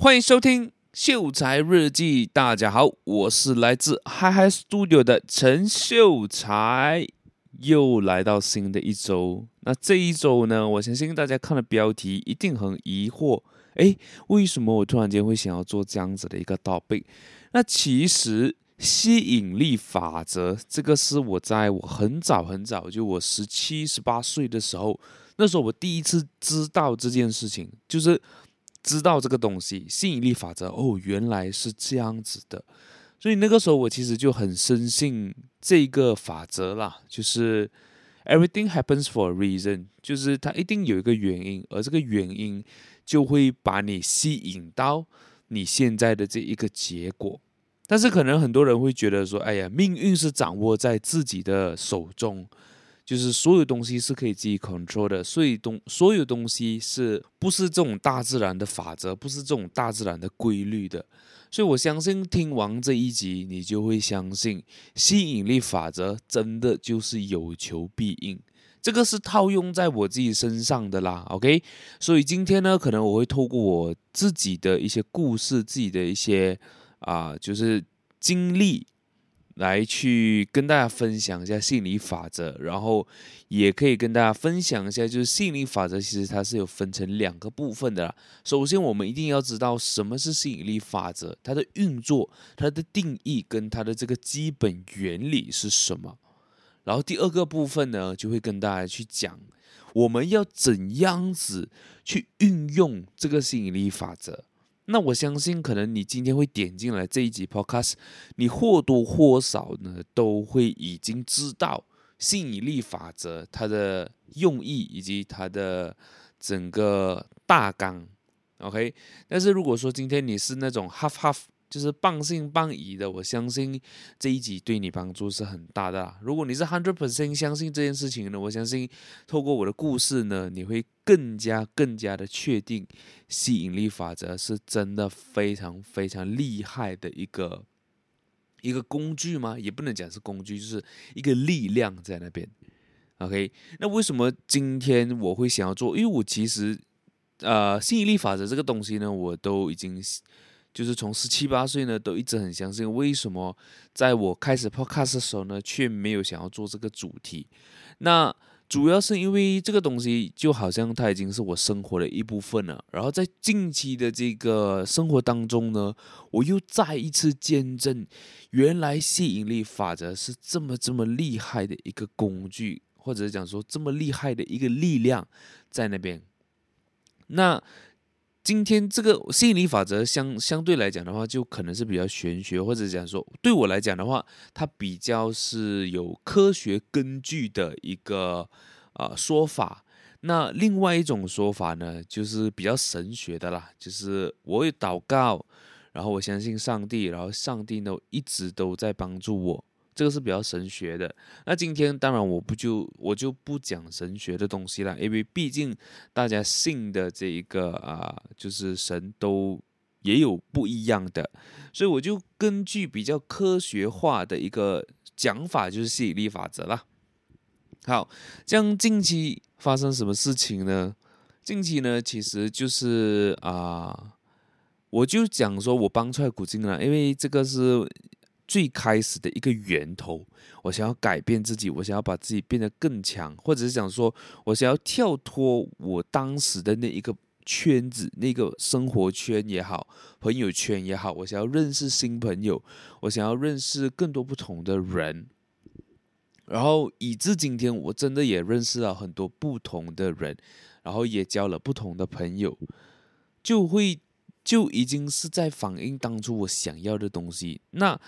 欢迎收听《秀才日记》，大家好，我是来自 Hyhy Studio 的陈秀才，又来到新的一周。那这一周呢，我相信大家看了标题一定很疑惑，诶，为什么我突然间会想要做这样子的一个 topic？那其实吸引力法则这个是我在我很早很早，就我十七、十八岁的时候，那时候我第一次知道这件事情，就是。知道这个东西，吸引力法则哦，原来是这样子的，所以那个时候我其实就很深信这个法则啦，就是 everything happens for a reason，就是它一定有一个原因，而这个原因就会把你吸引到你现在的这一个结果。但是可能很多人会觉得说，哎呀，命运是掌握在自己的手中。就是所有东西是可以自己 control 的，所以东所有东西是不是这种大自然的法则，不是这种大自然的规律的，所以我相信听完这一集，你就会相信吸引力法则真的就是有求必应，这个是套用在我自己身上的啦。OK，所以今天呢，可能我会透过我自己的一些故事，自己的一些啊、就是经历。来去跟大家分享一下吸引力法则，然后也可以跟大家分享一下，就是吸引力法则其实它是有分成两个部分的啦。首先，我们一定要知道什么是吸引力法则，它的运作、它的定义跟它的这个基本原理是什么。然后第二个部分呢，就会跟大家去讲我们要怎样子去运用这个吸引力法则。那我相信，可能你今天会点进来这一集 Podcast，你或多或少呢都会已经知道吸引力法则它的用意以及它的整个大纲，OK。但是如果说今天你是那种 half half。就是半信半疑的，我相信这一集对你帮助是很大的。如果你是 hundred percent 相信这件事情呢，我相信透过我的故事呢，你会更加更加的确定吸引力法则是真的非常非常厉害的一个一个工具吗？也不能讲是工具，就是一个力量在那边。OK，那为什么今天我会想要做？因为我其实呃，吸引力法则这个东西呢，我都已经。就是从十七八岁呢，都一直很相信。为什么在我开始 podcast 的时候呢，却没有想要做这个主题？那主要是因为这个东西就好像它已经是我生活的一部分了。然后在近期的这个生活当中呢，我又再一次见证，原来吸引力法则是这么这么厉害的一个工具，或者讲说这么厉害的一个力量在那边。那。今天这个吸引力法则相相对来讲的话，就可能是比较玄学，或者讲说对我来讲的话，它比较是有科学根据的一个啊、呃、说法。那另外一种说法呢，就是比较神学的啦，就是我会祷告，然后我相信上帝，然后上帝呢一直都在帮助我。这个是比较神学的。那今天当然我不就我就不讲神学的东西了，因为毕竟大家信的这一个啊、就是神都也有不一样的，所以我就根据比较科学化的一个讲法，就是吸引力法则啦。好，像近期发生什么事情呢？近期呢，其实就是啊、我就讲说我帮出来古今了，因为这个是。最开始的一个源头，我想要改变自己，我想要把自己变得更强，或者是想说，我想要跳脱我当时的那一个圈子，那个生活圈也好，朋友圈也好，我想要认识新朋友，我想要认识更多不同的人，然后以至今天，我真的也认识了很多不同的人，然后也交了不同的朋友，就会就已经是在反映当初我想要的东西，那。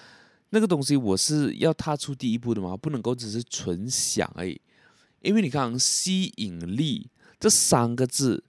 那个东西我是要踏出第一步的嘛，不能够只是纯想而已，因为你看吸引力这三个字，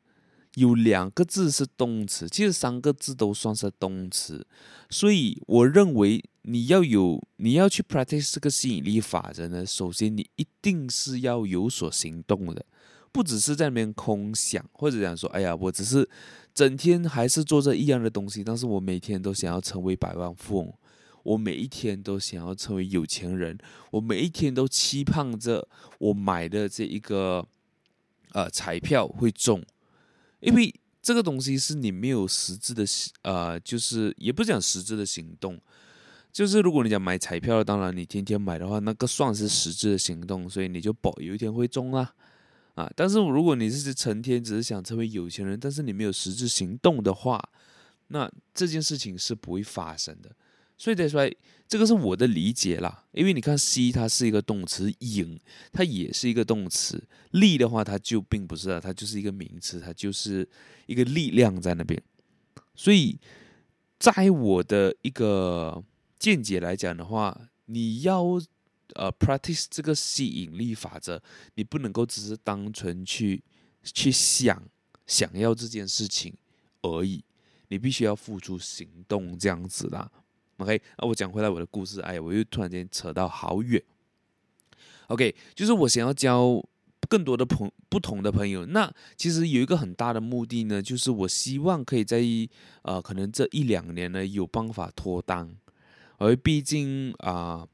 有两个字是动词，其实三个字都算是动词，所以我认为你要有你要去 practice 这个吸引力法则呢，首先你一定是要有所行动的，不只是在那边空想，或者讲说，哎呀，我只是整天还是做着一样的东西，但是我每天都想要成为百万富翁。我每一天都想要成为有钱人，我每一天都期盼着我买的这一个呃彩票会中，因为这个东西是你没有实质的，呃，就是也不讲实质的行动，就是如果你讲买彩票，当然你天天买的话，那个算是实质的行动，所以你就保有一天会中啦，啊，但是如果你是成天只是想成为有钱人，但是你没有实质行动的话，那这件事情是不会发生的。所以再说，这个是我的理解啦。因为你看，吸它是一个动词，引它也是一个动词，力的话它就并不是了，它就是一个名词，它就是一个力量在那边。所以，在我的一个见解来讲的话，你要呃 practice 这个吸引力法则，你不能够只是单纯去去想想要这件事情而已，你必须要付出行动，这样子啦。OK，那我讲回来我的故事，哎，我又突然间扯到好远。OK，就是我想要交更多的朋不同的朋友，那其实有一个很大的目的呢，就是我希望可以在一呃可能这一两年呢有办法脱单，而毕竟啊、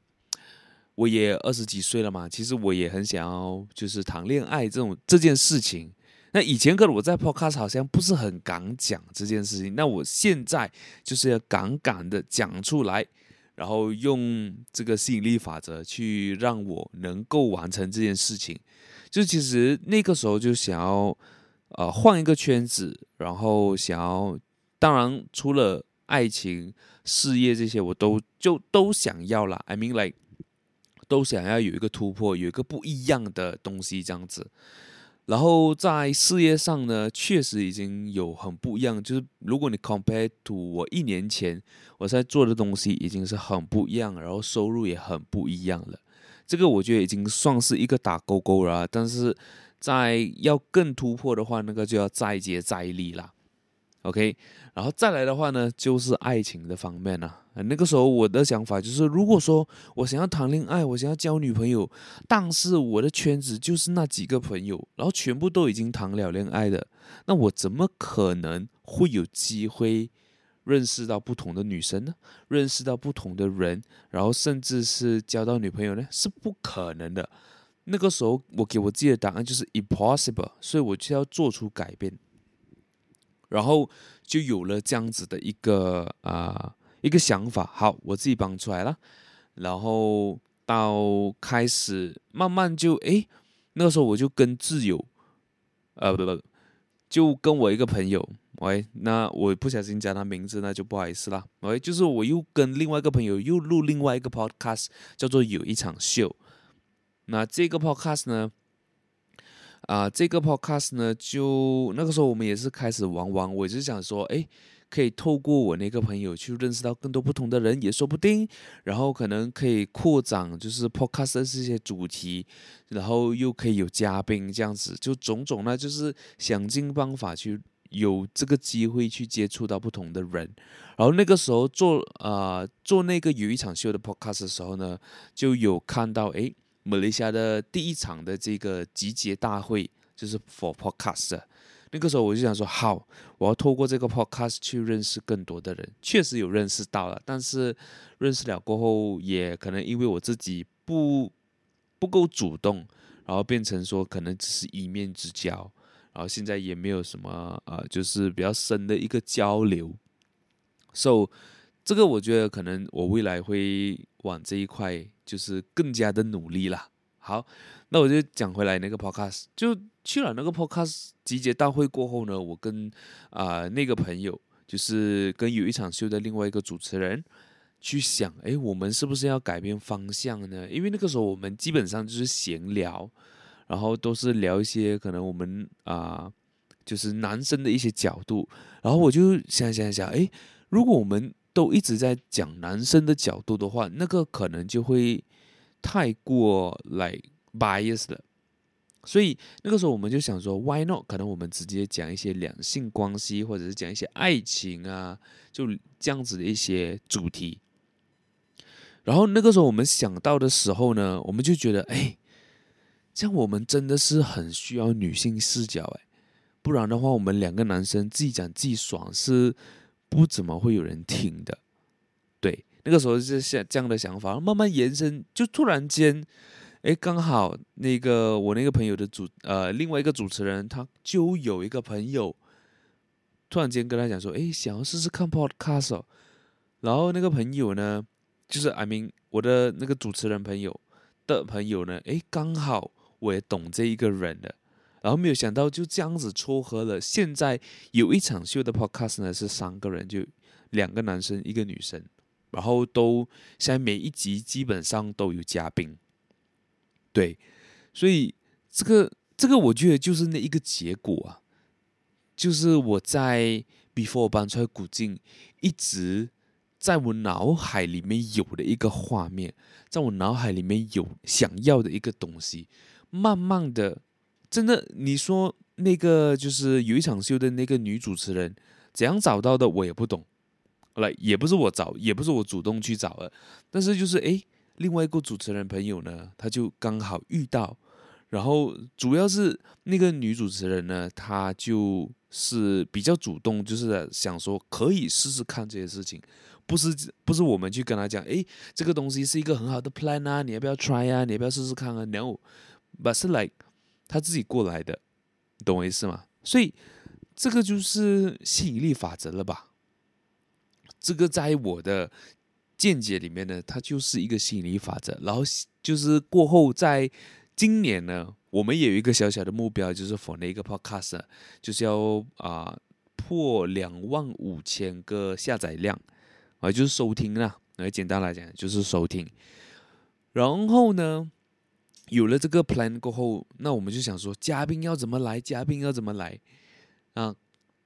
我也二十几岁了嘛，其实我也很想要就是谈恋爱这种这件事情。那以前可能我在 Podcast 好像不是很敢讲这件事情，那我现在就是要敢敢的讲出来，然后用这个吸引力法则去让我能够完成这件事情。就其实那个时候就想要呃换一个圈子，然后想要，当然除了爱情、事业这些，我都就都想要啦。I mean like 都想要有一个突破，有一个不一样的东西这样子。然后在事业上呢，确实已经有很不一样。就是如果你 compare to 我一年前我在做的东西，已经是很不一样，然后收入也很不一样了。这个我觉得已经算是一个打勾勾了。但是在要更突破的话，那个就要再接再厉啦。OK，然后再来的话呢，就是爱情的方面了。那个时候我的想法就是，如果说我想要谈恋爱，我想要交女朋友，但是我的圈子就是那几个朋友，然后全部都已经谈了恋爱的，那我怎么可能会有机会认识到不同的女生呢？认识到不同的人，然后甚至是交到女朋友呢？是不可能的。那个时候我给我自己的答案就是 impossible，所以我就要做出改变，然后就有了这样子的一个啊。一个想法，好，我自己帮出来了，然后到开始慢慢就诶，那个时候我就跟挚友，呃不不，就跟我一个朋友，喂，那我不小心讲他名字，那就不好意思了，喂，就是我又跟另外一个朋友又录另外一个 podcast，叫做有一场秀，那这个 podcast 呢，啊、这个 podcast 呢，就那个时候我们也是开始玩玩，我就想说，诶。可以透过我那个朋友去认识到更多不同的人也说不定，然后可能可以扩展就是 podcast 的这些主题，然后又可以有嘉宾这样子，就种种呢，就是想尽办法去有这个机会去接触到不同的人。然后那个时候做呃做那个有一场秀的 podcast 的时候呢，就有看到诶，马来西亚的第一场的这个集结大会就是 for podcast。那个时候我就想说，好，我要透过这个 podcast 去认识更多的人。确实有认识到了，但是认识了过后，也可能因为我自己不不够主动，然后变成说可能只是一面之交，然后现在也没有什么呃，就是比较深的一个交流。So 这个我觉得可能我未来会往这一块就是更加的努力啦。好，那我就讲回来那个 podcast 就。去了那个 podcast 集结大会过后呢，我跟啊、那个朋友，就是跟有一场秀的另外一个主持人去想，哎，我们是不是要改变方向呢？因为那个时候我们基本上就是闲聊，然后都是聊一些可能我们啊、就是男生的一些角度，然后我就想想想，哎，如果我们都一直在讲男生的角度的话，那个可能就会太过 like bias 了。所以那个时候我们就想说，Why not？可能我们直接讲一些两性关系，或者是讲一些爱情啊，就这样子的一些主题。然后那个时候我们想到的时候呢，我们就觉得，哎，像我们真的是很需要女性视角，哎，不然的话，我们两个男生自己讲自己爽是不怎么会有人听的。对，那个时候是像这样的想法，慢慢延伸，就突然间。哎，刚好那个我那个朋友的主呃另外一个主持人，他就有一个朋友突然间跟他讲说，诶，想要试试看 podcast 哦。然后那个朋友呢，就是 I mean 我的那个主持人朋友的朋友呢，诶，刚好我也懂这一个人的。然后没有想到就这样子撮合了。现在有一场秀的 podcast 呢，是三个人，就两个男生一个女生，然后都现在每一集基本上都有嘉宾。对，所以这个这个我觉得就是那一个结果啊，就是我在 before 搬出来古晋，一直在我脑海里面有的一个画面，在我脑海里面有想要的一个东西，慢慢的。真的，你说那个就是有一场秀的那个女主持人怎样找到的，我也不懂。来，也不是我找，也不是我主动去找的，但是就是诶，另外一个主持人朋友呢，他就刚好遇到，然后主要是那个女主持人呢，她就是比较主动，就是想说可以试试看这些事情，不是不是我们去跟她讲，诶，这个东西是一个很好的 plan 啊，你要不要 try 啊，你要不要试试看啊？No，but 是 like。他自己过来的，你懂我意思吗？所以这个就是吸引力法则了吧？这个在我的见解里面呢，它就是一个吸引力法则。然后就是过后，在今年呢，我们也有一个小小的目标，就是 for 那个 podcast，就是要啊、呃、破两万五千个下载量啊，就是收听啦。来简单来讲，就是收听。然后呢，有了这个 plan 过后，那我们就想说，嘉宾要怎么来？嘉宾要怎么来？啊，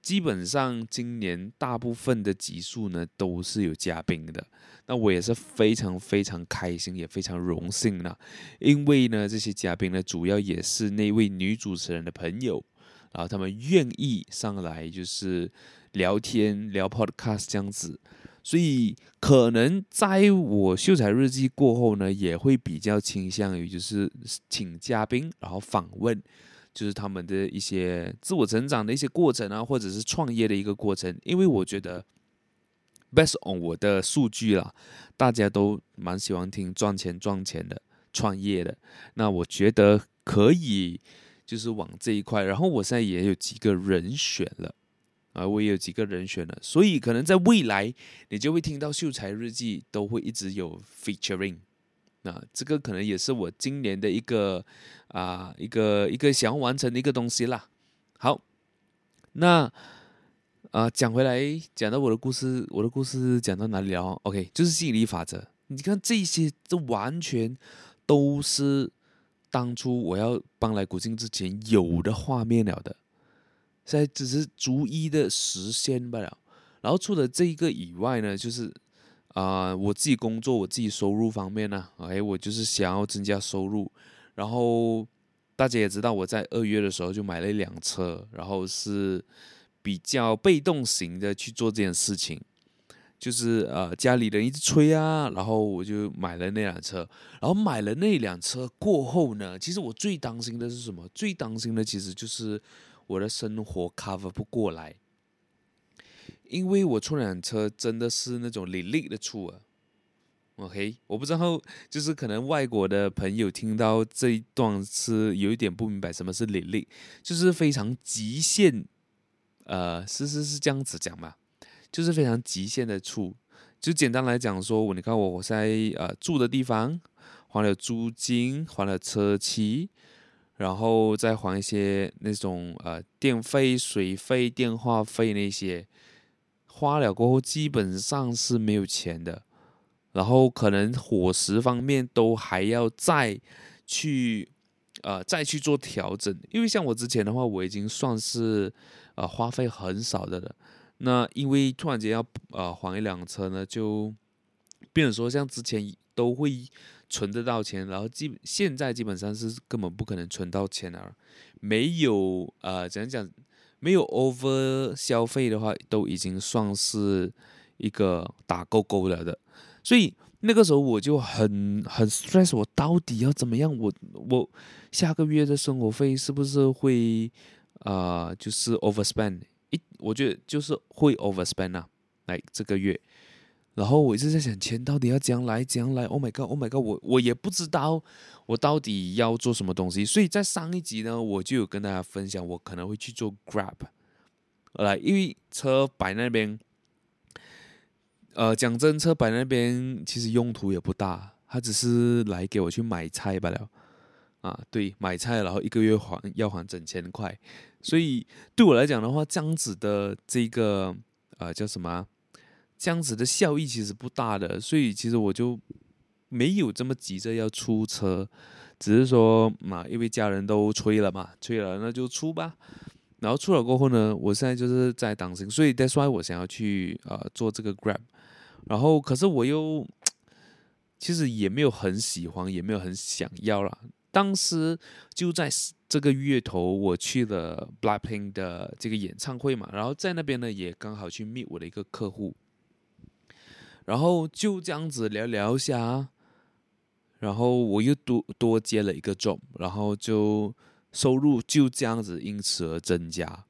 基本上今年大部分的集数呢都是有嘉宾的。那我也是非常非常开心，也非常荣幸呢，因为呢这些嘉宾呢主要也是那位女主持人的朋友，然后他们愿意上来就是聊天聊 podcast 这样子。所以可能在我秀才日记过后呢，也会比较倾向于就是请嘉宾，然后访问，就是他们的一些自我成长的一些过程啊，或者是创业的一个过程。因为我觉得，based on 我的数据啦，大家都蛮喜欢听赚钱赚钱的创业的。那我觉得可以就是往这一块，然后我现在也有几个人选了。啊，我也有几个人选了，所以可能在未来，你就会听到秀才日记都会一直有 featuring，那这个可能也是我今年的一个啊一个一个想要完成的一个东西啦。好，那啊讲回来，讲到我的故事，我的故事讲到哪里了？OK，就是吸引力法则。你看这些，这完全都是当初我要搬来古晋之前有的画面了的。现在只是逐一的实现不了，然后除了这一个以外呢，就是啊、我自己工作，我自己收入方面呢，哎，我就是想要增加收入，然后大家也知道，我在二月的时候就买了一辆车，然后是比较被动型的去做这件事情，就是呃家里人一直催啊，然后我就买了那辆车，然后买了那辆车过后呢，其实我最担心的是什么？最担心的其实就是。我的生活 cover 不过来，因为我出辆车真的是那种力力的出啊。OK，我不知道，就是可能外国的朋友听到这一段是有一点不明白什么是力力，就是非常极限。呃，是是是这样子讲嘛，就是非常极限的出。就简单来讲说，我你看我我在呃住的地方还了租金，还了车期。然后再还一些那种呃电费、水费、电话费那些，花了过后基本上是没有钱的。然后可能伙食方面都还要再去呃再去做调整，因为像我之前的话，我已经算是呃花费很少的了。那因为突然间要呃还一辆车呢，就变成说像之前都会。存得到钱，然后基现在基本上是根本不可能存到钱了。没有呃，怎样讲？没有 over 消费的话，都已经算是一个打勾勾了的。所以那个时候我就很很 stress，我到底要怎么样？我我下个月的生活费是不是会啊、就是 overspend？一我觉得就是会 overspend 啊，来这个月。然后我一直在想，钱到底要怎样来，怎样来？Oh my god，Oh my god，我我也不知道我到底要做什么东西。所以在上一集呢，我就有跟大家分享，我可能会去做 Grab，来，因为车摆那边，呃，讲真，车摆那边其实用途也不大，他只是来给我去买菜罢了。啊，对，买菜然后一个月还要还整千块，所以对我来讲的话，这样子的这个呃叫什么？这样子的效益其实不大的，所以其实我就没有这么急着要出车，只是说嘛，因为家人都催了嘛，催了那就出吧。然后出了过后呢，我现在就是在当心，所以 that's why 我想要去呃做这个 Grab，然后可是我又其实也没有很喜欢，也没有很想要啦。当时就在这个月头，我去了 Blackpink 的这个演唱会嘛，然后在那边呢也刚好去 meet 我的一个客户，然后就这样子聊聊一下，然后我又多多接了一个 job，然后就收入就这样子因此而增加，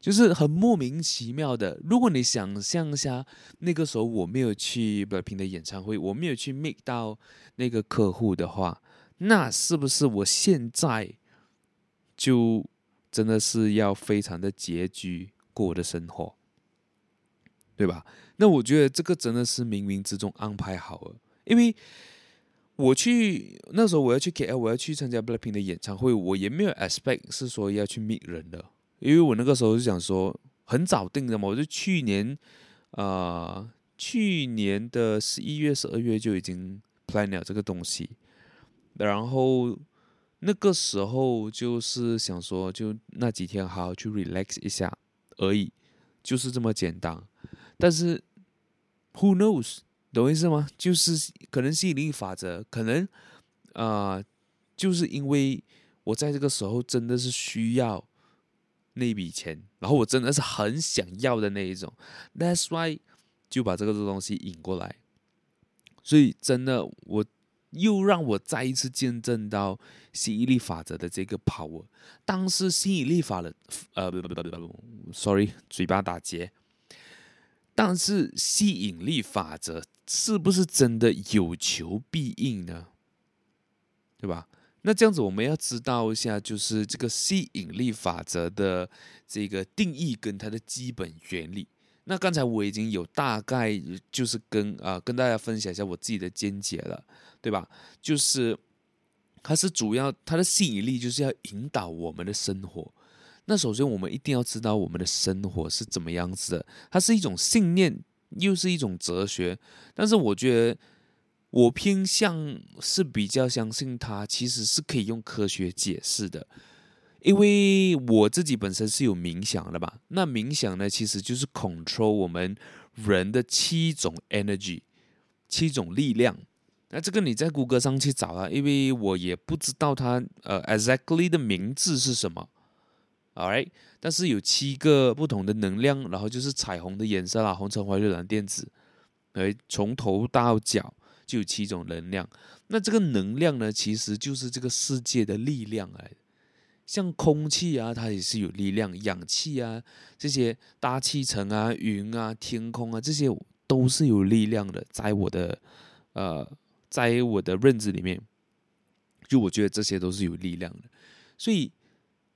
就是很莫名其妙的。如果你想象一下，那个时候我没有去 Blackpink 的演唱会，我没有去 meet 到那个客户的话。那是不是我现在就真的是要非常的拮据过我的生活，对吧？那我觉得这个真的是冥冥之中安排好了，因为我去那时候我要去 KL，我要去参加 Blackpink 的演唱会，我也没有 expect 是说要去 meet 人的，因为我那个时候就想说很早定的嘛，我就去年啊、去年的十一月、十二月就已经 plan 了这个东西。然后那个时候就是想说，就那几天好好去 relax 一下而已，就是这么简单。但是 who knows，懂我意思吗？就是可能吸引力法则，可能啊、就是因为我在这个时候真的是需要那笔钱，然后我真的是很想要的那一种，that's why 就把这个东西引过来。所以真的我。又让我再一次见证到吸引力法则的这个 power。当时吸引力法则，呃，不不不不不，sorry，嘴巴打结。但是吸引力法则是不是真的有求必应呢？对吧？那这样子我们要知道一下，就是这个吸引力法则的这个定义跟它的基本原理。那刚才我已经有大概就是跟啊、跟大家分享一下我自己的见解了。对吧？就是它是主要，它的吸引力就是要引导我们的生活。那首先我们一定要知道我们的生活是怎么样子的。它是一种信念，又是一种哲学。但是我觉得我偏向是比较相信它其实是可以用科学解释的，因为我自己本身是有冥想的吧。那冥想呢，其实就是 control 我们人的七种 energy，七种力量。那这个你在谷歌上去找啊，因为我也不知道它呃 exactly 的名字是什么，alright，但是有七个不同的能量，然后就是彩虹的颜色啦，红橙黄绿蓝靛紫，哎，从头到脚就有七种能量。那这个能量呢，其实就是这个世界的力量哎，像空气啊，它也是有力量，氧气啊，这些大气层啊、云啊、天空啊，这些都是有力量的，在我的呃。在我的认知里面，就我觉得这些都是有力量的，所以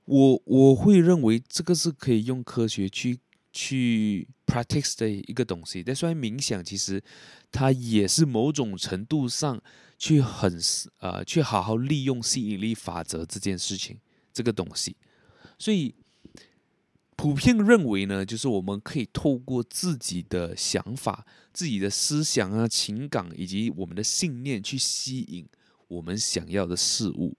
我我会认为这个是可以用科学去去 practice 的一个东西。但虽然冥想其实它也是某种程度上去很呃去好好利用吸引力法则这件事情这个东西，所以。普遍认为呢，就是我们可以透过自己的想法、自己的思想啊、情感以及我们的信念去吸引我们想要的事物。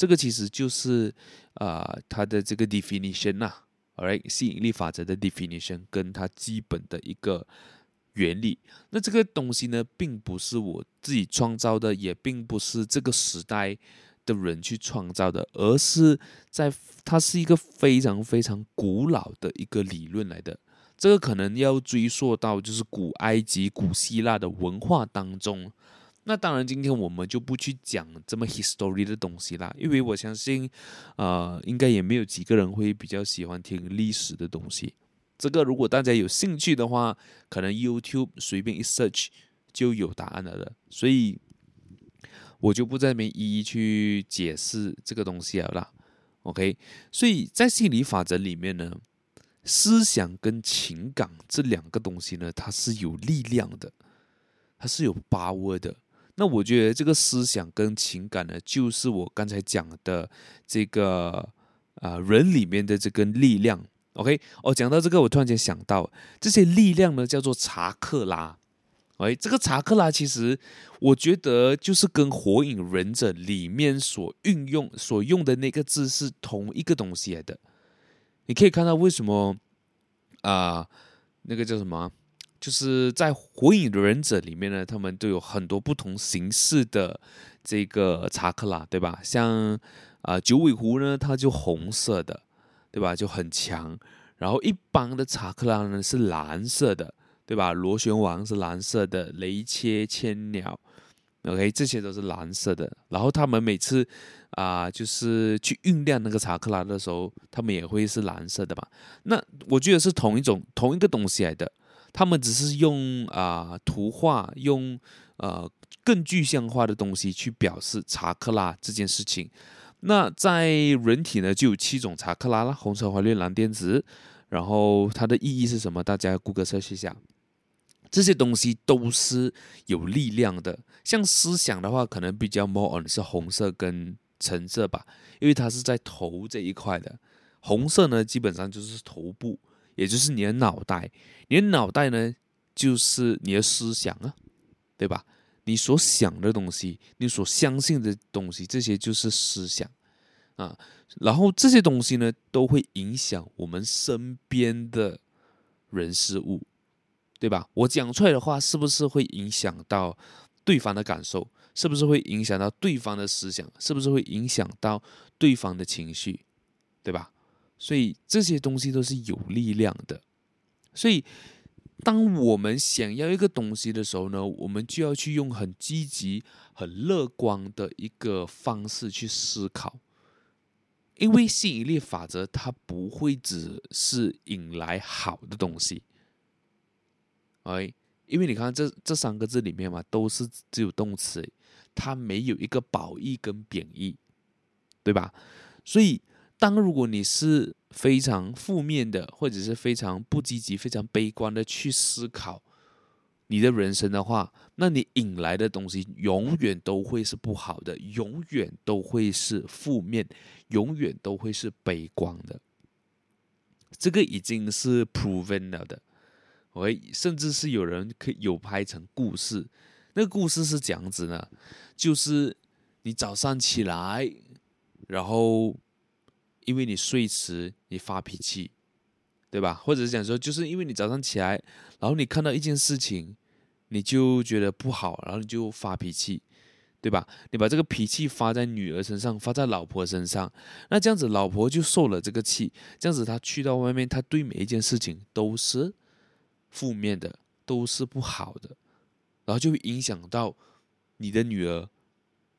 这个其实就是啊、它的这个 definition 呐，alright，吸引力法则的 definition 跟它基本的一个原理。那这个东西呢，并不是我自己创造的，也并不是这个时代。的人去创造的，而是在它是一个非常非常古老的一个理论来的。这个可能要追溯到就是古埃及、古希腊的文化当中。那当然，今天我们就不去讲这么 history 的东西啦，因为我相信，呃，应该也没有几个人会比较喜欢听历史的东西。这个如果大家有兴趣的话，可能 YouTube 随便一 search 就有答案了的。所以。我就不在这边一一去解释这个东西了啦，OK？所以在心理法则里面呢，思想跟情感这两个东西呢，它是有力量的，它是有把握的。那我觉得这个思想跟情感呢，就是我刚才讲的这个啊、人里面的这个力量。OK，哦，讲到这个，我突然间想到，这些力量呢叫做查克拉。哎，这个查克拉其实我觉得就是跟火影忍者里面所运用所用的那个字是同一个东西来的。你可以看到为什么啊、那个叫什么？就是在火影忍者里面呢，他们都有很多不同形式的这个查克拉，对吧？像啊、九尾狐呢，它就红色的，对吧？就很强。然后一般的查克拉呢是蓝色的。对吧？螺旋丸是蓝色的，雷切千鸟，OK，这些都是蓝色的。然后他们每次啊、就是去酝酿那个查克拉的时候，他们也会是蓝色的嘛。那我觉得是同一种同一个东西来的，他们只是用啊、图画，用呃更具象化的东西去表示查克拉这件事情。那在人体呢，就有七种查克拉啦，红橙黄绿蓝靛紫。然后它的意义是什么？大家谷歌测试一下。这些东西都是有力量的，像思想的话，可能比较 more on 是红色跟橙色吧，因为它是在头这一块的。红色呢，基本上就是头部，也就是你的脑袋。你的脑袋呢，就是你的思想啊，对吧？你所想的东西，你所相信的东西，这些就是思想啊。然后这些东西呢，都会影响我们身边的人事物。对吧？我讲出来的话，是不是会影响到对方的感受？是不是会影响到对方的思想？是不是会影响到对方的情绪？对吧？所以这些东西都是有力量的。所以，当我们想要一个东西的时候呢，我们就要去用很积极、很乐观的一个方式去思考。因为吸引力法则，它不会只是引来好的东西。哎，因为你看这这三个字里面嘛，都是只有动词，它没有一个褒义跟贬义，对吧？所以，当如果你是非常负面的，或者是非常不积极、非常悲观的去思考你的人生的话，那你引来的东西永远都会是不好的，永远都会是负面，永远都会是悲观的。这个已经是 proven 了的。我，甚至是有人可有拍成故事，那个故事是这样子呢，就是你早上起来，然后因为你睡迟，你发脾气，对吧？或者是讲说，就是因为你早上起来，然后你看到一件事情，你就觉得不好，然后你就发脾气，对吧？你把这个脾气发在女儿身上，发在老婆身上，那这样子老婆就受了这个气，这样子她去到外面，她对每一件事情都是。负面的都是不好的，然后就会影响到你的女儿，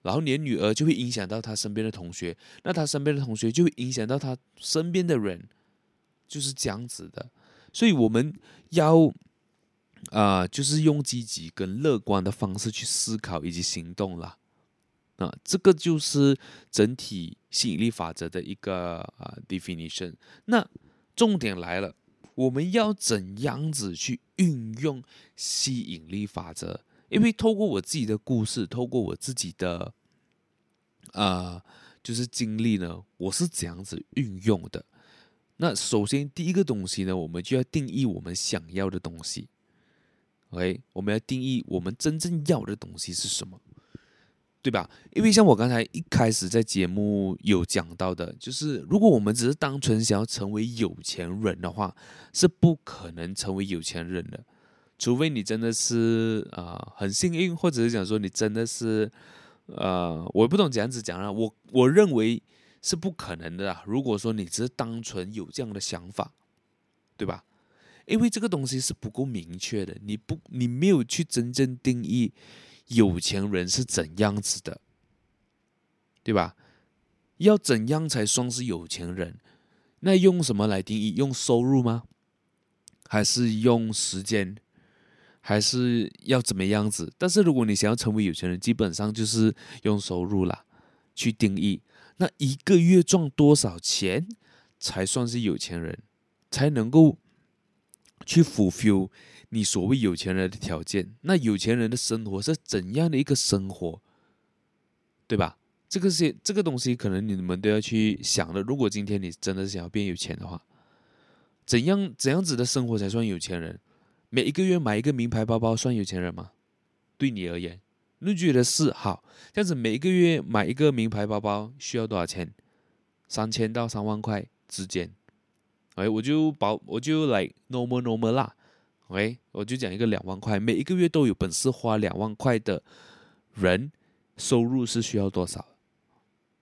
然后你的女儿就会影响到她身边的同学，那她身边的同学就会影响到她身边的人，就是这样子的。所以我们要啊、就是用积极跟乐观的方式去思考以及行动啦。啊，这个就是整体吸引力法则的一个啊 definition。那重点来了。我们要怎样子去运用吸引力法则？因为透过我自己的故事，透过我自己的啊、呃，就是经历呢，我是怎样子运用的。那首先第一个东西呢，我们就要定义我们想要的东西。OK，我们要定义我们真正要的东西是什么。对吧？因为像我刚才一开始在节目有讲到的，就是如果我们只是单纯想要成为有钱人的话，是不可能成为有钱人的，除非你真的是啊、很幸运，或者是讲说你真的是呃，我不懂怎样子讲了，我我认为是不可能的啦。如果说你只是单纯有这样的想法，对吧？因为这个东西是不够明确的，你不你没有去真正定义。有钱人是怎样子的，对吧？要怎样才算是有钱人？那用什么来定义？用收入吗？还是用时间？还是要怎么样子？但是如果你想要成为有钱人，基本上就是用收入啦去定义。那一个月赚多少钱才算是有钱人？才能够去 fulfill 你所谓有钱人的条件。那有钱人的生活是怎样的一个生活，对吧？这个是这个东西，可能你们都要去想的。如果今天你真的想要变有钱的话，怎样怎样子的生活才算有钱人？每一个月买一个名牌包包算有钱人吗？对你而言，你觉得是好？这样子每一个月买一个名牌包包需要多少钱？三千到三万块之间。哎，我就保我就来 normal normal 啦。OK，我就讲一个两万块，每一个月都有本事花两万块的人，收入是需要多少？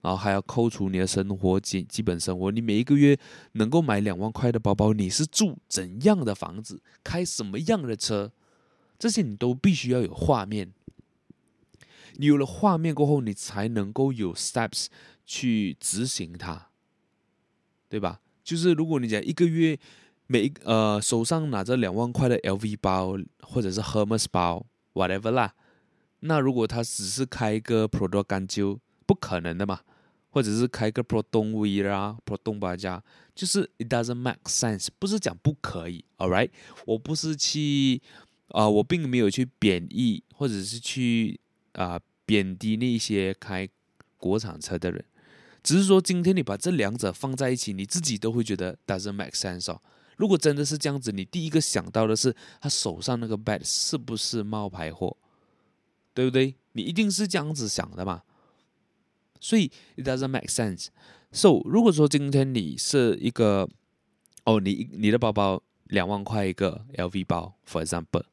然后还要扣除你的生活基基本生活，你每一个月能够买两万块的包包，你是住怎样的房子，开什么样的车，这些你都必须要有画面。你有了画面过后，你才能够有 steps 去执行它，对吧？就是如果你讲一个月每一呃手上拿着两万块的 LV 包或者是 Hermes 包 whatever 啦，那如果他只是开一个 Product 干旧，不可能的嘛。或者是开个 Proton V 啦，Pro 动八加，就是 it doesn't make sense，不是讲不可以，all right，我不是去啊、我并没有去贬义或者是去啊、贬低那些开国产车的人，只是说今天你把这两者放在一起，你自己都会觉得 doesn't make sense 哦。如果真的是这样子，你第一个想到的是他手上那个 bag 是不是冒牌货，对不对？你一定是这样子想的嘛。所以 it doesn't make sense。So 如果说今天你是一个，哦，你你的包包两万块一个 LV 包，for example，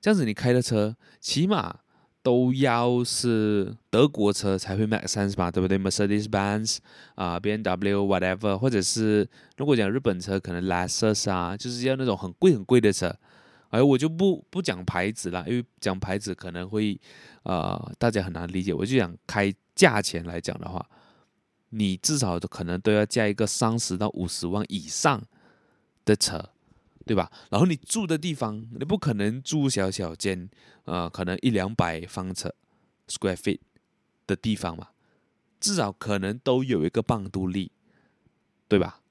这样子你开的车起码都要是德国车才会 make sense 吧，对不对？Mercedes-Benz 啊，BMW whatever，或者是如果讲日本车，可能 Lexus 啊，就是要那种很贵很贵的车。哎，我就不不讲牌子了，因为讲牌子可能会、呃、大家很难理解，我就讲开。价钱来讲的话，你至少可能都要加一个三十到五十万以上的车，对吧？然后你住的地方，你不可能住小小间，呃，可能一两百方尺 （square feet） 的地方嘛，至少可能都有一个半独立，对吧？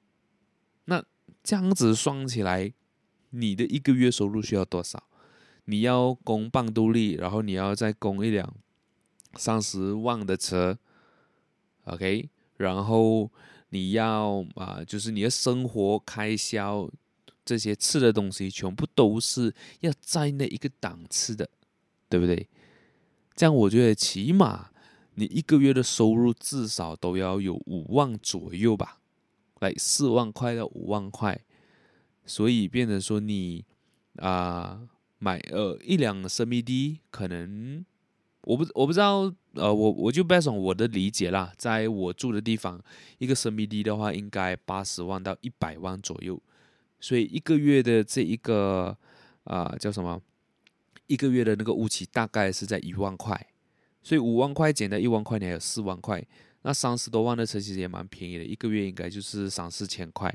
那这样子算起来，你的一个月收入需要多少？你要供半独立，然后你要再供一辆。三十万的车，OK，然后你要啊，就是你的生活开销这些吃的东西，全部都是要在那一个档次的，对不对？这样我觉得起码你一个月的收入至少都要有五万左右吧，来四万块到五万块，所以变成说你啊买呃一辆生命 D 可能。我不我不知道，呃，我我就 based on 我的理解啦，在我住的地方，一个生命 D 的话，应该八十万到一百万左右，所以一个月的这一个啊、叫什么？一个月的那个屋期大概是在一万块，所以五万块减掉一万块，你还有四万块，那三十多万的车其实也蛮便宜的，一个月应该就是三四千块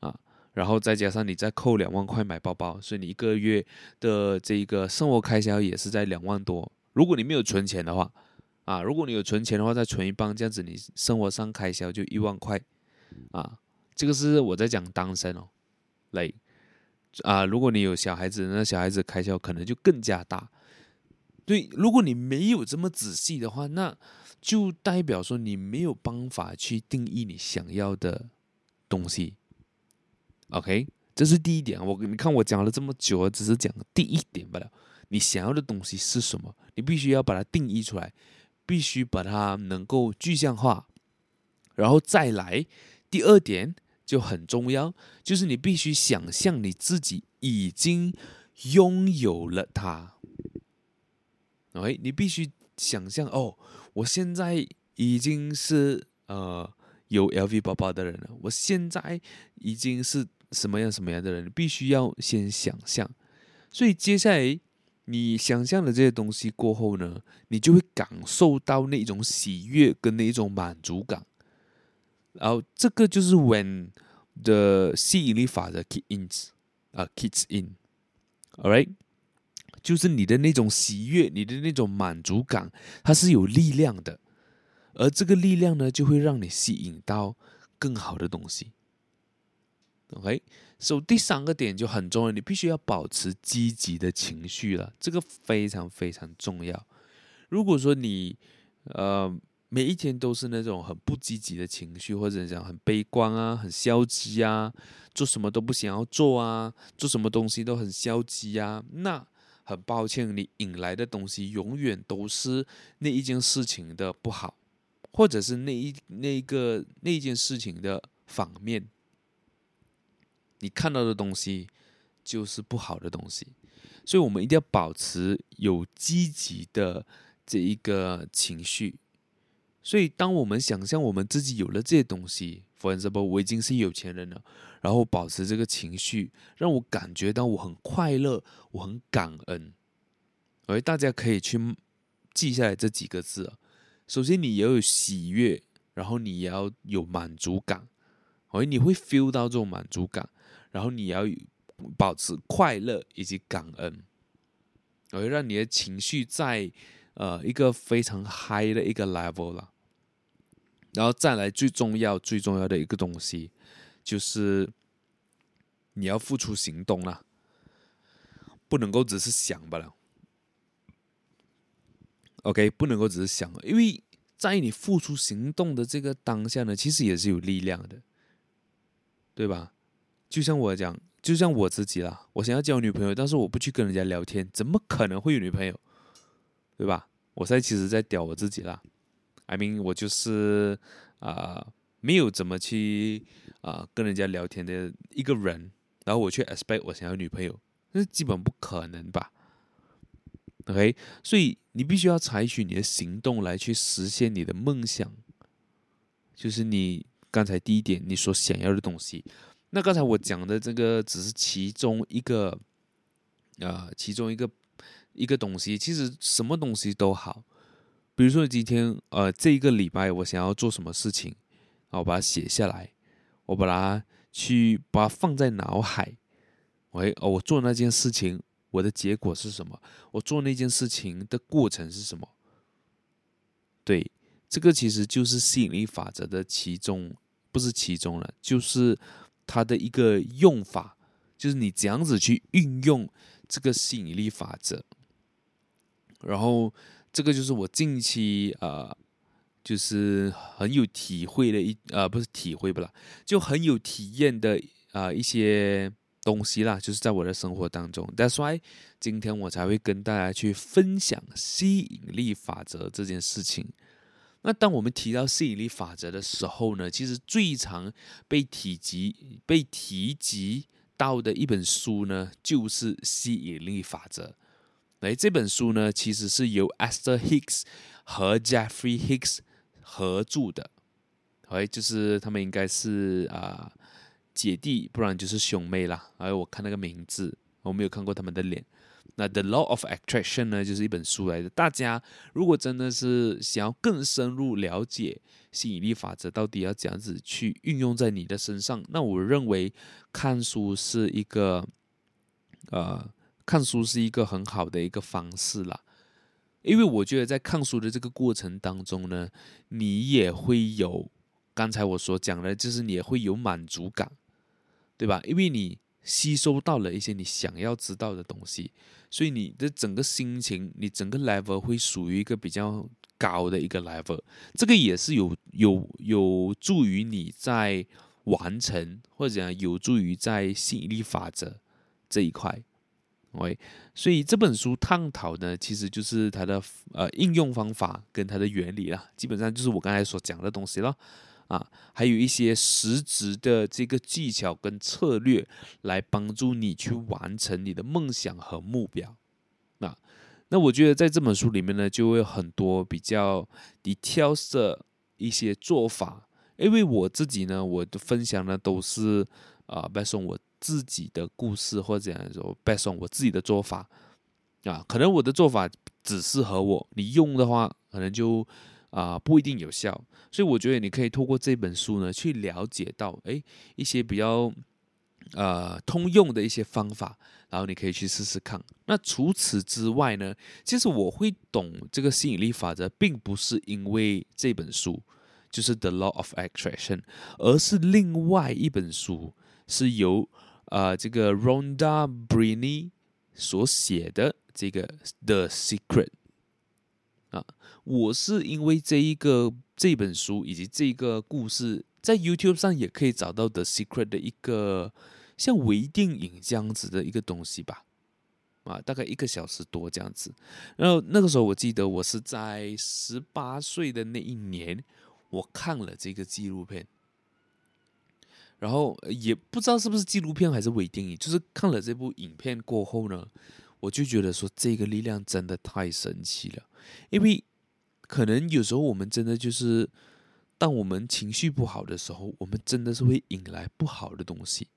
啊，然后再加上你再扣两万块买包包，所以你一个月的这一个生活开销也是在两万多。如果你没有存钱的话，啊，如果你有存钱的话，再存一半，这样子你生活上开销就一万块，啊，这个是我在讲单身哦，来，啊，如果你有小孩子，那小孩子开销可能就更加大。对，如果你没有这么仔细的话，那就代表说你没有办法去定义你想要的东西。OK，这是第一点。我你看我讲了这么久，只是讲第一点罢了。你想要的东西是什么？你必须要把它定义出来，必须把它能够具象化，然后再来。第二点就很重要，就是你必须想象你自己已经拥有了它。OK，你必须想象哦，我现在已经是呃有 LV 包包的人了，我现在已经是什么样什么样的人，你必须要先想象。所以接下来。你想象了这些东西过后呢，你就会感受到那种喜悦跟那种满足感，然后这个就是 when the 吸引力法则 kick in 啊 kicks in，all right，就是你的那种喜悦，你的那种满足感，它是有力量的，而这个力量呢，就会让你吸引到更好的东西。OK，所以第三个点就很重要，你必须要保持积极的情绪了，这个非常非常重要。如果说你呃每一天都是那种很不积极的情绪，或者讲很悲观啊、很消极啊，做什么都不想要做啊，做什么东西都很消极啊，那很抱歉，你引来的东西永远都是那一件事情的不好，或者是那一那一个那一件事情的反面。你看到的东西就是不好的东西，所以我们一定要保持有积极的这一个情绪。所以，当我们想象我们自己有了这些东西，for example，我已经是有钱人了，然后保持这个情绪，让我感觉到我很快乐，我很感恩。而大家可以去记下来这几个字。首先，你要有喜悦，然后你也要有满足感，而你会 feel 到这种满足感。然后你要保持快乐以及感恩，而让你的情绪在呃一个非常嗨的一个 level 了。然后再来最重要最重要的一个东西，就是你要付出行动了，不能够只是想罢了。OK，不能够只是想，因为在你付出行动的这个当下呢，其实也是有力量的，对吧？就像我讲，就像我自己啦，我想要交女朋友，但是我不去跟人家聊天，怎么可能会有女朋友？对吧？我现在其实在屌我自己啦，I mean，我就是啊、没有怎么去啊、跟人家聊天的一个人，然后我却 expect 我想要女朋友，那基本不可能吧？OK，所以你必须要采取你的行动来去实现你的梦想，就是你刚才第一点你所想要的东西。那刚才我讲的这个只是其中一个，啊、呃，其中一个一个东西。其实什么东西都好，比如说今天，呃，这一个礼拜我想要做什么事情，啊，我把它写下来，我把它去把它放在脑海。喂，哦，我做那件事情，我的结果是什么？我做那件事情的过程是什么？对，这个其实就是吸引力法则的其中，不是其中了，就是。它的一个用法，就是你怎样子去运用这个吸引力法则，然后这个就是我近期、呃，就是很有体会的一、呃，不是体会不啦，就很有体验的啊、呃、一些东西啦，就是在我的生活当中。That's why 今天我才会跟大家去分享吸引力法则这件事情。那当我们提到吸引力法则的时候呢，其实最常被提及、被提及到的一本书呢，就是《吸引力法则》。哎，这本书呢，其实是由 Esther Hicks 和 Jeffrey Hicks 合著的。哎，就是他们应该是啊、姐弟，不然就是兄妹啦。哎，我看那个名字，我没有看过他们的脸。那《The Law of Attraction》呢，就是一本书来的。大家如果真的是想要更深入了解吸引力法则到底要怎样子去运用在你的身上，那我认为看书是一个，呃，看书是一个很好的一个方式啦。因为我觉得在看书的这个过程当中呢，你也会有刚才我所讲的，就是你也会有满足感，对吧？因为你。吸收到了一些你想要知道的东西，所以你的整个心情，你整个 level 会属于一个比较高的一个 level。这个也是有有有助于你在完成，或者讲有助于在吸引力法则这一块。OK，所以这本书探讨呢，其实就是它的呃应用方法跟它的原理啦，基本上就是我刚才所讲的东西了。啊，还有一些实质的这个技巧跟策略，来帮助你去完成你的梦想和目标。那那我觉得在这本书里面呢，就会有很多比较 details 的一些做法。因为我自己呢，我的分享呢都是啊白送我自己的故事或者说 based on 我自己的做法。啊，可能我的做法只适合我，你用的话可能就。啊、不一定有效，所以我觉得你可以透过这本书呢，去了解到，诶，一些比较呃通用的一些方法，然后你可以去试试看。那除此之外呢，其实我会懂这个吸引力法则，并不是因为这本书就是《The Law of Attraction》，而是另外一本书是由呃这个 Ronda Brini 所写的这个 The Secret 啊，我是因为这一个这本书以及这个故事，在 YouTube 上也可以找到 The Secret 的一个像微电影这样子的一个东西吧。啊，大概一个小时多这样子。然后那个时候，我记得我是在十八岁的那一年，我看了这个纪录片。然后也不知道是不是纪录片还是微电影，就是看了这部影片过后呢，我就觉得说这个力量真的太神奇了。因为可能有时候我们真的就是，当我们情绪不好的时候，我们真的是会引来不好的东西。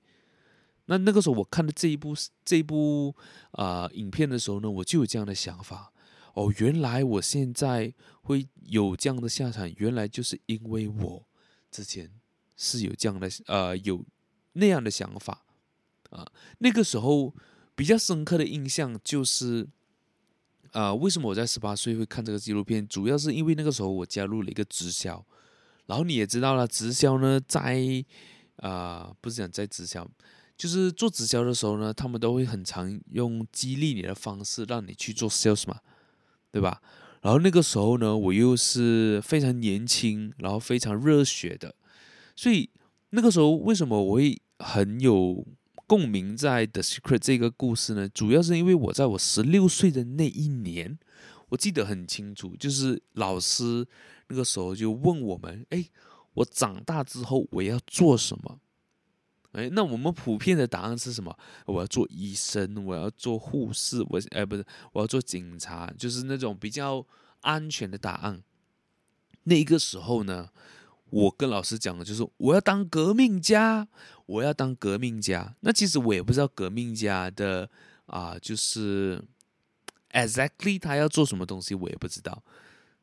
那那个时候我看的这一部这一部啊、呃、影片的时候呢，我就有这样的想法哦，原来我现在会有这样的下场，原来就是因为我之前是有这样的呃有那样的想法啊、呃。那个时候比较深刻的印象就是啊、为什么我在十八岁会看这个纪录片？主要是因为那个时候我加入了一个直销，然后你也知道了，直销呢在啊、不是讲在直销。就是做直销的时候呢，他们都会很常用激励你的方式让你去做 sales 嘛，对吧？然后那个时候呢，我又是非常年轻，然后非常热血的，所以那个时候为什么我会很有共鸣在 The Secret 这个故事呢？主要是因为我在我十六岁的那一年，我记得很清楚，就是老师那个时候就问我们：“哎，我长大之后我要做什么？”哎，那我们普遍的答案是什么？我要做医生，我要做护士，我哎不是，我要做警察，就是那种比较安全的答案。那个时候呢，我跟老师讲的就是我要当革命家，我要当革命家。那其实我也不知道革命家的啊、就是 exactly 他要做什么东西，我也不知道。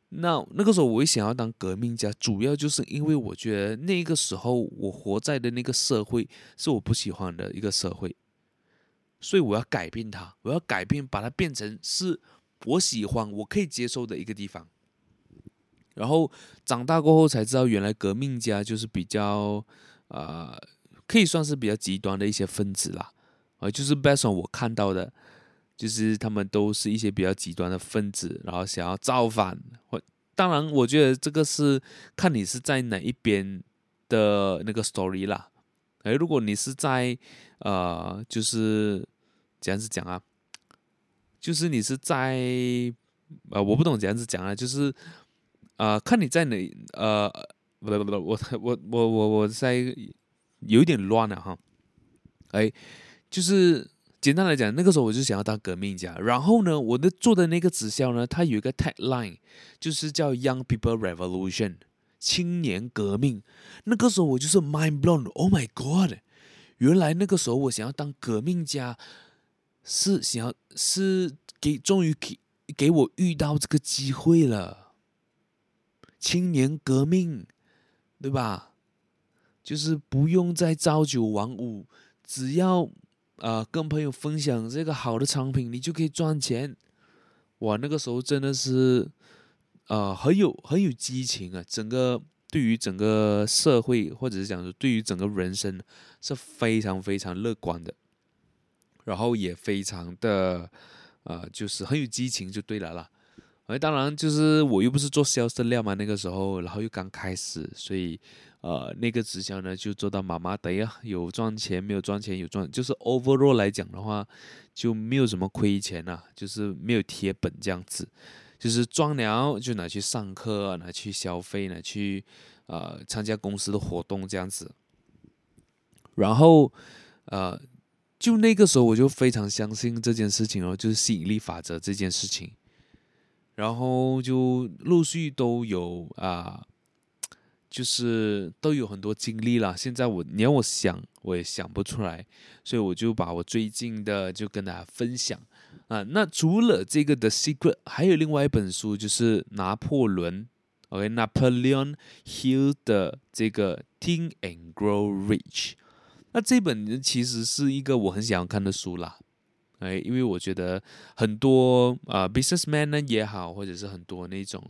那那个时候，我也想要当革命家，主要就是因为我觉得那个时候我活在的那个社会是我不喜欢的一个社会，所以我要改变它，我要改变，把它变成是我喜欢、我可以接受的一个地方。然后长大过后才知道，原来革命家就是比较、呃，可以算是比较极端的一些分子啦，啊，就是 based on 我看到的。就是他们都是一些比较极端的分子，然后想要造反。或当然，我觉得这个是看你是在哪一边的那个 story 啦。哎，如果你是在呃，就是怎样子讲啊？就是你是在呃，我不懂怎样子讲啊。就是呃，看你在哪呃，不对不对，我 我我我我在有一点乱了哈。哎，就是。简单来讲，那个时候我就想要当革命家。然后呢，我的做的那个直销呢，它有一个 tagline，就是叫 Young People Revolution，青年革命。那个时候我就是 mind blown，Oh my God！原来那个时候我想要当革命家，是想要是给终于给给我遇到这个机会了。青年革命，对吧？就是不用再朝九晚五，只要。啊、呃，跟朋友分享这个好的产品，你就可以赚钱。哇，那个时候真的是，呃，很有很有激情啊！整个对于整个社会，或者是讲说对于整个人生，是非常非常乐观的。然后也非常的，呃，就是很有激情，就对了啦。而当然，就是我又不是做销售量嘛，那个时候，然后又刚开始，所以。呃，那个直销呢，就做到麻麻的呀，有赚钱没有赚钱，有赚，就是 overall 来讲的话，就没有什么亏钱呐、就是没有贴本这样子，就是赚了就拿去上课，拿去消费，拿去呃参加公司的活动这样子。然后呃，就那个时候我就非常相信这件事情哦，就是吸引力法则这件事情，然后就陆续都有啊。就是都有很多经历了，现在我你要我想我也想不出来，所以我就把我最近的就跟大家分享啊。那除了这个 The Secret，还有另外一本书，就是拿破仑，OK，Napoleon Hill 的这个 Think and Grow Rich。那这本其实是一个我很想要看的书啦，哎，因为我觉得很多啊，，businessman 呢也好，或者是很多那种。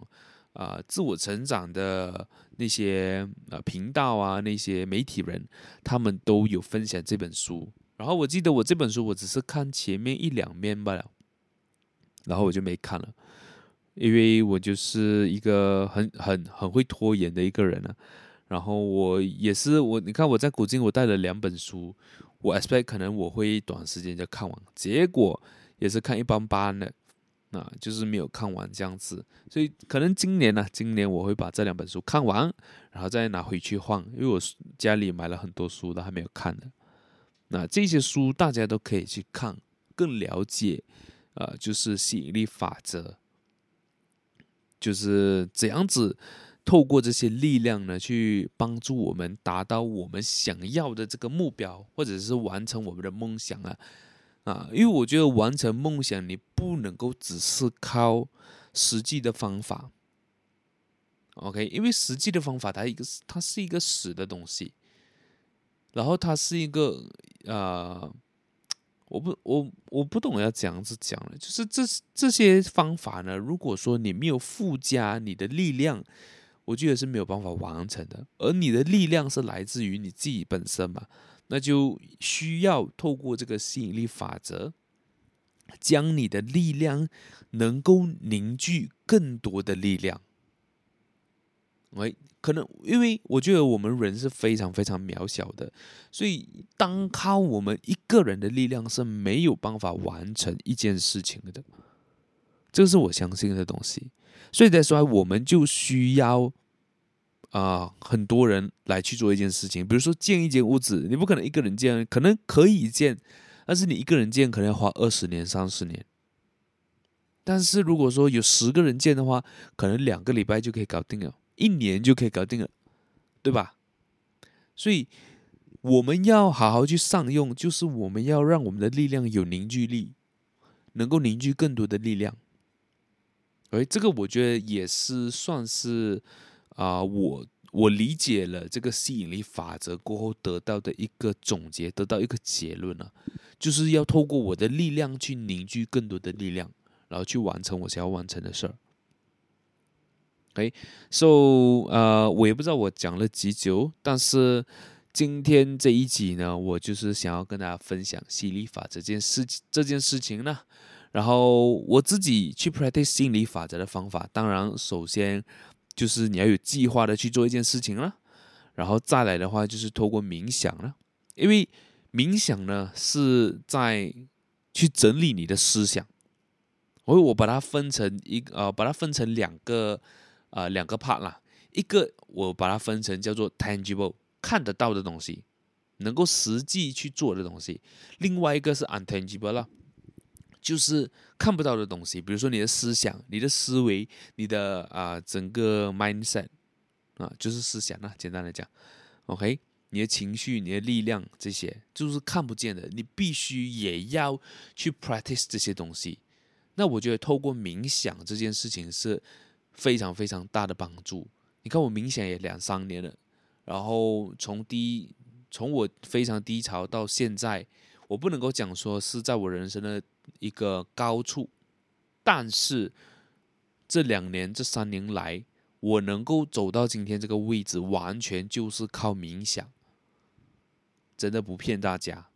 啊、自我成长的那些呃频道啊，那些媒体人，他们都有分享这本书。然后我记得我这本书我只是看前面一两面罢了，然后我就没看了，因为我就是一个很很很会拖延的一个人啊。然后我也是我，你看我在古今我带了两本书，我 expect 可能我会短时间就看完，结果也是看一般般的，啊，就是没有看完这样子。所以可能今年呢、今年我会把这两本书看完，然后再拿回去换，因为我家里买了很多书都还没有看的。那这些书大家都可以去看，更了解，呃，就是吸引力法则，就是怎样子。透过这些力量呢，去帮助我们达到我们想要的这个目标，或者是完成我们的梦想啊啊！因为我觉得完成梦想，你不能够只是靠实际的方法，OK？因为实际的方法它一个它是一个死的东西，然后它是一个呃，我不我我不懂要怎样子讲了，就是这这些方法呢，如果说你没有附加你的力量。我觉得是没有办法完成的，而你的力量是来自于你自己本身嘛，那就需要透过这个吸引力法则，将你的力量能够凝聚更多的力量。喂，可能因为我觉得我们人是非常非常渺小的，所以单靠我们一个人的力量是没有办法完成一件事情的，这是我相信的东西。所以再说，我们就需要。啊、很多人来去做一件事情，比如说建一间屋子，你不可能一个人建，可能可以建，但是你一个人建可能要花二十年、三十年。但是如果说有十个人建的话，可能两个礼拜就可以搞定了，一年就可以搞定了，对吧？所以我们要好好去善用，就是我们要让我们的力量有凝聚力，能够凝聚更多的力量。哎，这个我觉得也是算是。啊、我我理解了这个吸引力法则过后得到的一个总结，得到一个结论啊，就是要透过我的力量去凝聚更多的力量，然后去完成我想要完成的事儿。哎，so 呃，我也不知道我讲了几久，但是今天这一集呢，我就是想要跟大家分享吸引力法则这件事这件事情呢，然后我自己去 practice 心理法则的方法，当然首先。就是你要有计划的去做一件事情了，然后再来的话就是透过冥想了，因为冥想呢是在去整理你的思想，所以我把它分成一呃，把它分成两个呃两个 part 啦，一个我把它分成叫做 tangible 看得到的东西，能够实际去做的东西，另外一个是 untangible 啦。就是看不到的东西，比如说你的思想、你的思维、你的啊、整个 mindset 啊，就是思想啊。简单来讲，OK，你的情绪、你的力量这些就是看不见的，你必须也要去 practice 这些东西。那我觉得透过冥想这件事情是非常非常大的帮助。你看我冥想也两三年了，然后从低从我非常低潮到现在，我不能够讲说是在我人生的。一个高处，但是这两年、这三年来，我能够走到今天这个位置，完全就是靠冥想。真的不骗大家，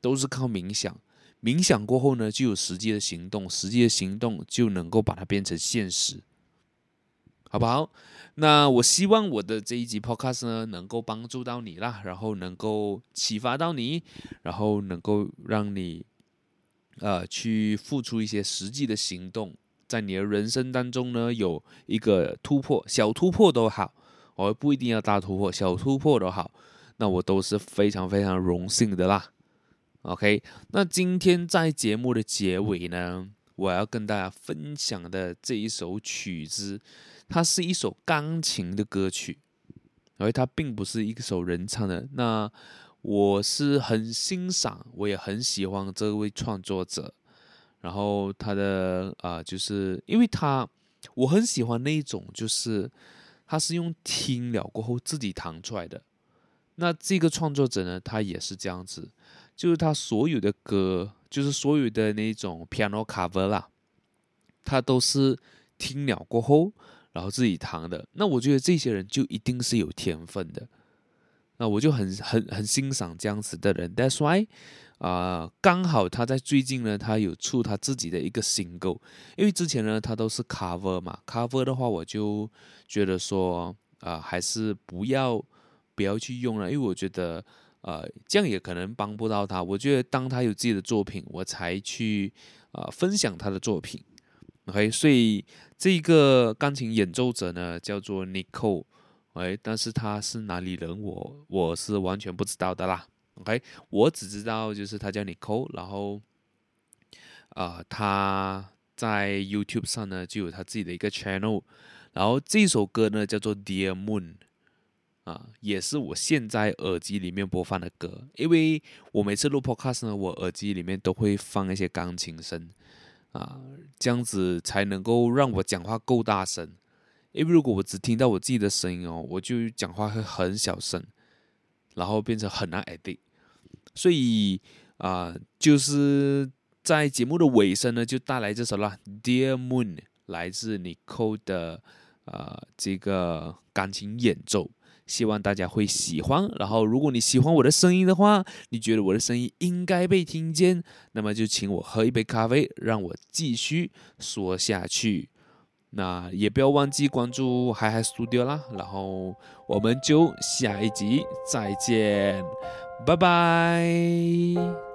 都是靠冥想。冥想过后呢，就有实际的行动，实际的行动就能够把它变成现实，好不好？那我希望我的这一集 Podcast 呢，能够帮助到你啦，然后能够启发到你，然后能够让你。呃，去付出一些实际的行动，在你的人生当中呢，有一个突破，小突破都好，我不一定要大突破，小突破都好，那我都是非常非常荣幸的啦。OK，那今天在节目的结尾呢，我要跟大家分享的这一首曲子，它是一首钢琴的歌曲，而它并不是一首人唱的。那我是很欣赏，我也很喜欢这位创作者。然后他的啊、呃，就是因为他，我很喜欢那一种，就是他是用听了过后自己弹出来的。那这个创作者呢，他也是这样子，就是他所有的歌，就是所有的那种 piano cover 啦，他都是听了过后，然后自己弹的，那我觉得这些人就一定是有天分的。那我就很很很欣赏这样子的人。That's why，啊、刚好他在最近呢，他有出他自己的一个 single，因为之前呢他都是 cover 嘛，cover 的话我就觉得说啊、还是不要不要去用了，因为我觉得呃这样也可能帮不到他。我觉得当他有自己的作品，我才去啊、分享他的作品。OK，所以这个钢琴演奏者呢叫做 Nicole，哎，但是他是哪里人我，我是完全不知道的啦。OK，我只知道就是他叫 Nicole，然后啊、他在 YouTube 上呢就有他自己的一个 channel，然后这首歌呢叫做 Dear Moon，啊，也是我现在耳机里面播放的歌，因为我每次录 Podcast 呢，我耳机里面都会放一些钢琴声。啊，这样子才能够让我讲话够大声。因为如果我只听到我自己的声音哦，我就讲话会很小声，然后变成很难 edit。所以啊，就是在节目的尾声呢，就带来这首啦，《Dear Moon》，来自 Nicole 的啊这个钢琴演奏。希望大家会喜欢。然后，如果你喜欢我的声音的话，你觉得我的声音应该被听见，那么就请我喝一杯咖啡，让我继续说下去。那也不要忘记关注嗨嗨 Studio 啦。然后，我们就下一集再见，拜拜。